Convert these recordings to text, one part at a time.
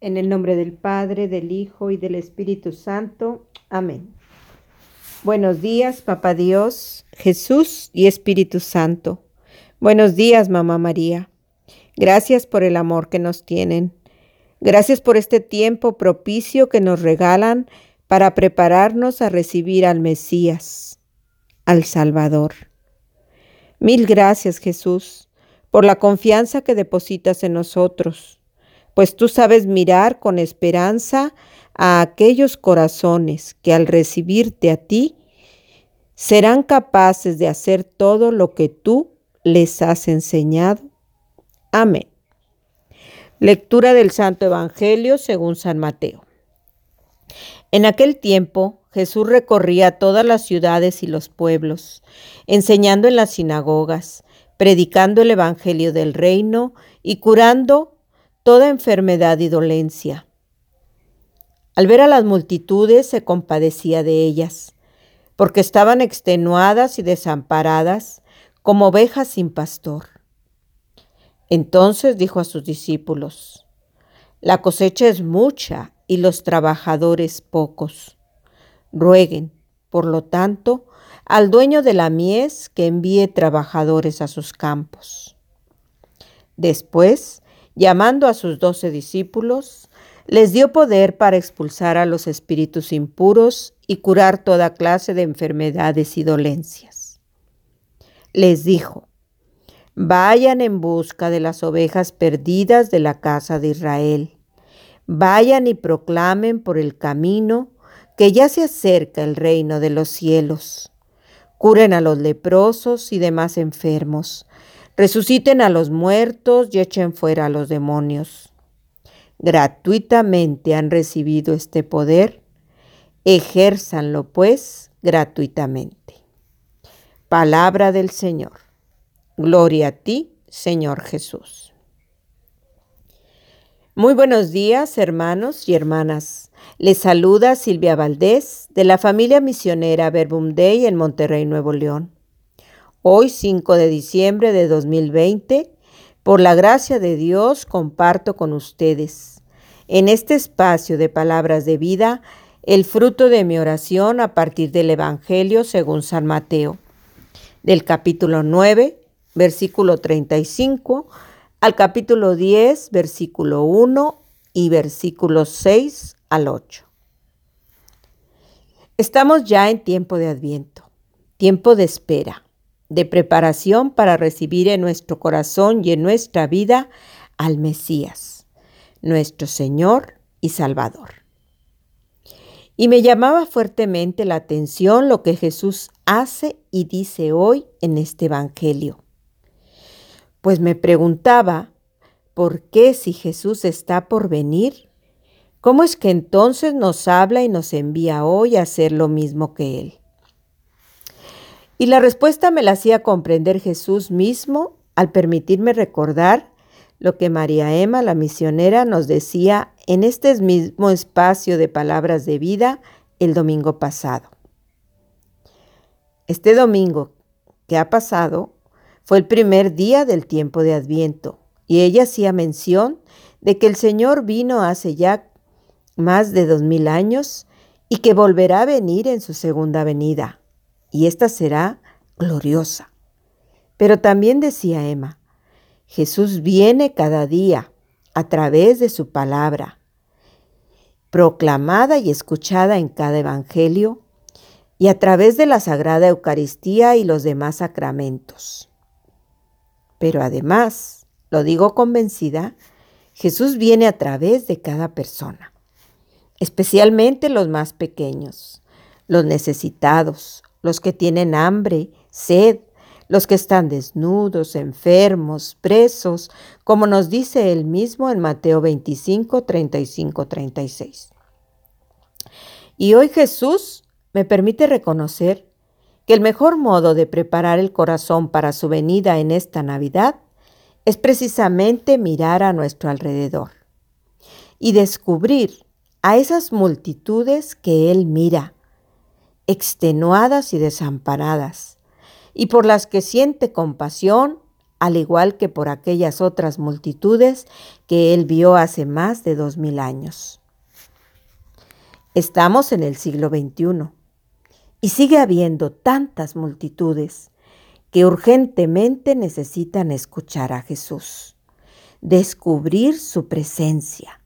En el nombre del Padre, del Hijo y del Espíritu Santo. Amén. Buenos días, Papá Dios, Jesús y Espíritu Santo. Buenos días, Mamá María. Gracias por el amor que nos tienen. Gracias por este tiempo propicio que nos regalan para prepararnos a recibir al Mesías, al Salvador. Mil gracias, Jesús, por la confianza que depositas en nosotros pues tú sabes mirar con esperanza a aquellos corazones que al recibirte a ti serán capaces de hacer todo lo que tú les has enseñado. Amén. Lectura del Santo Evangelio según San Mateo. En aquel tiempo Jesús recorría todas las ciudades y los pueblos, enseñando en las sinagogas, predicando el Evangelio del reino y curando toda enfermedad y dolencia. Al ver a las multitudes se compadecía de ellas, porque estaban extenuadas y desamparadas como ovejas sin pastor. Entonces dijo a sus discípulos, La cosecha es mucha y los trabajadores pocos. Rueguen, por lo tanto, al dueño de la mies que envíe trabajadores a sus campos. Después llamando a sus doce discípulos, les dio poder para expulsar a los espíritus impuros y curar toda clase de enfermedades y dolencias. Les dijo, vayan en busca de las ovejas perdidas de la casa de Israel. Vayan y proclamen por el camino que ya se acerca el reino de los cielos. Curen a los leprosos y demás enfermos Resuciten a los muertos y echen fuera a los demonios. Gratuitamente han recibido este poder, ejérzanlo pues gratuitamente. Palabra del Señor. Gloria a ti, Señor Jesús. Muy buenos días, hermanos y hermanas. Les saluda Silvia Valdés de la familia misionera Verbum Dei en Monterrey, Nuevo León. Hoy 5 de diciembre de 2020, por la gracia de Dios comparto con ustedes en este espacio de palabras de vida el fruto de mi oración a partir del Evangelio según San Mateo, del capítulo 9, versículo 35 al capítulo 10, versículo 1 y versículo 6 al 8. Estamos ya en tiempo de adviento, tiempo de espera de preparación para recibir en nuestro corazón y en nuestra vida al Mesías, nuestro Señor y Salvador. Y me llamaba fuertemente la atención lo que Jesús hace y dice hoy en este Evangelio. Pues me preguntaba, ¿por qué si Jesús está por venir? ¿Cómo es que entonces nos habla y nos envía hoy a hacer lo mismo que Él? Y la respuesta me la hacía comprender Jesús mismo al permitirme recordar lo que María Emma, la misionera, nos decía en este mismo espacio de palabras de vida el domingo pasado. Este domingo que ha pasado fue el primer día del tiempo de Adviento y ella hacía mención de que el Señor vino hace ya más de dos mil años y que volverá a venir en su segunda venida y esta será gloriosa. Pero también decía Emma, Jesús viene cada día a través de su palabra, proclamada y escuchada en cada evangelio y a través de la Sagrada Eucaristía y los demás sacramentos. Pero además, lo digo convencida, Jesús viene a través de cada persona, especialmente los más pequeños, los necesitados, los que tienen hambre, sed, los que están desnudos, enfermos, presos, como nos dice él mismo en Mateo 25, 35, 36. Y hoy Jesús me permite reconocer que el mejor modo de preparar el corazón para su venida en esta Navidad es precisamente mirar a nuestro alrededor y descubrir a esas multitudes que Él mira, extenuadas y desamparadas, y por las que siente compasión al igual que por aquellas otras multitudes que él vio hace más de dos mil años. Estamos en el siglo XXI y sigue habiendo tantas multitudes que urgentemente necesitan escuchar a Jesús, descubrir su presencia,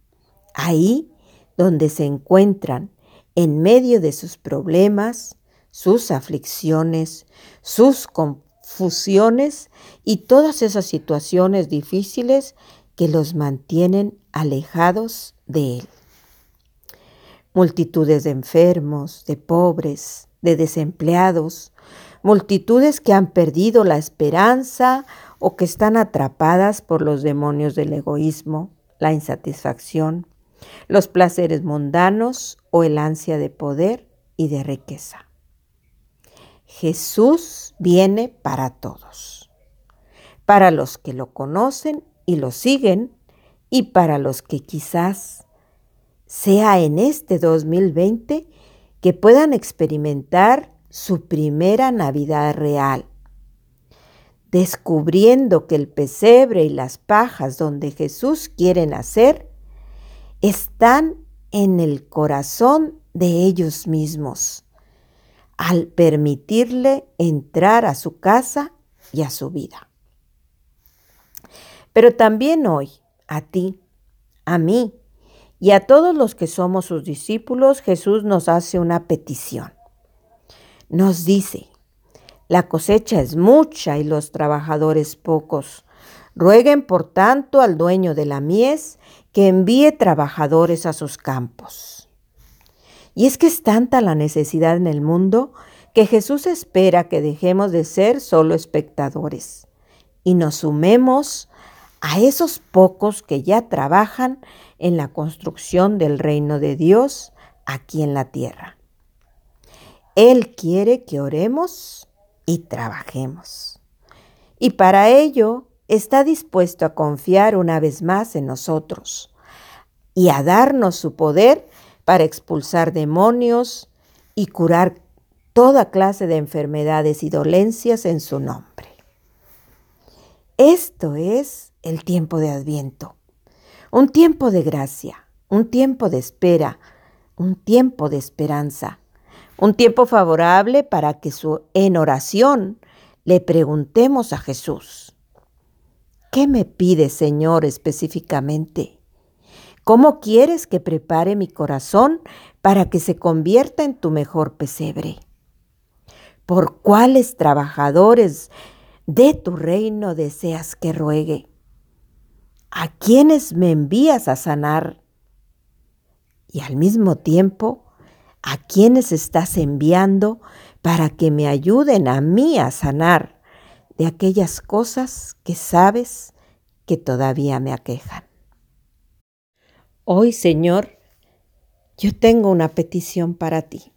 ahí donde se encuentran en medio de sus problemas, sus aflicciones, sus confusiones y todas esas situaciones difíciles que los mantienen alejados de Él. Multitudes de enfermos, de pobres, de desempleados, multitudes que han perdido la esperanza o que están atrapadas por los demonios del egoísmo, la insatisfacción, los placeres mundanos o el ansia de poder y de riqueza. Jesús viene para todos, para los que lo conocen y lo siguen y para los que quizás sea en este 2020 que puedan experimentar su primera Navidad real, descubriendo que el pesebre y las pajas donde Jesús quiere nacer están en el corazón de ellos mismos, al permitirle entrar a su casa y a su vida. Pero también hoy, a ti, a mí, y a todos los que somos sus discípulos, Jesús nos hace una petición. Nos dice, la cosecha es mucha y los trabajadores pocos. Rueguen por tanto al dueño de la mies que envíe trabajadores a sus campos. Y es que es tanta la necesidad en el mundo que Jesús espera que dejemos de ser solo espectadores y nos sumemos a esos pocos que ya trabajan en la construcción del reino de Dios aquí en la tierra. Él quiere que oremos y trabajemos. Y para ello está dispuesto a confiar una vez más en nosotros y a darnos su poder para expulsar demonios y curar toda clase de enfermedades y dolencias en su nombre. Esto es el tiempo de Adviento, un tiempo de gracia, un tiempo de espera, un tiempo de esperanza, un tiempo favorable para que en oración le preguntemos a Jesús, ¿qué me pide Señor específicamente? ¿Cómo quieres que prepare mi corazón para que se convierta en tu mejor pesebre? ¿Por cuáles trabajadores de tu reino deseas que ruegue? ¿A quiénes me envías a sanar? Y al mismo tiempo, ¿a quiénes estás enviando para que me ayuden a mí a sanar de aquellas cosas que sabes que todavía me aquejan? Hoy, Señor, yo tengo una petición para ti.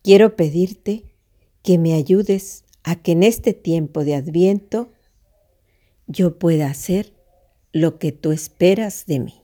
Quiero pedirte que me ayudes a que en este tiempo de adviento yo pueda hacer lo que tú esperas de mí.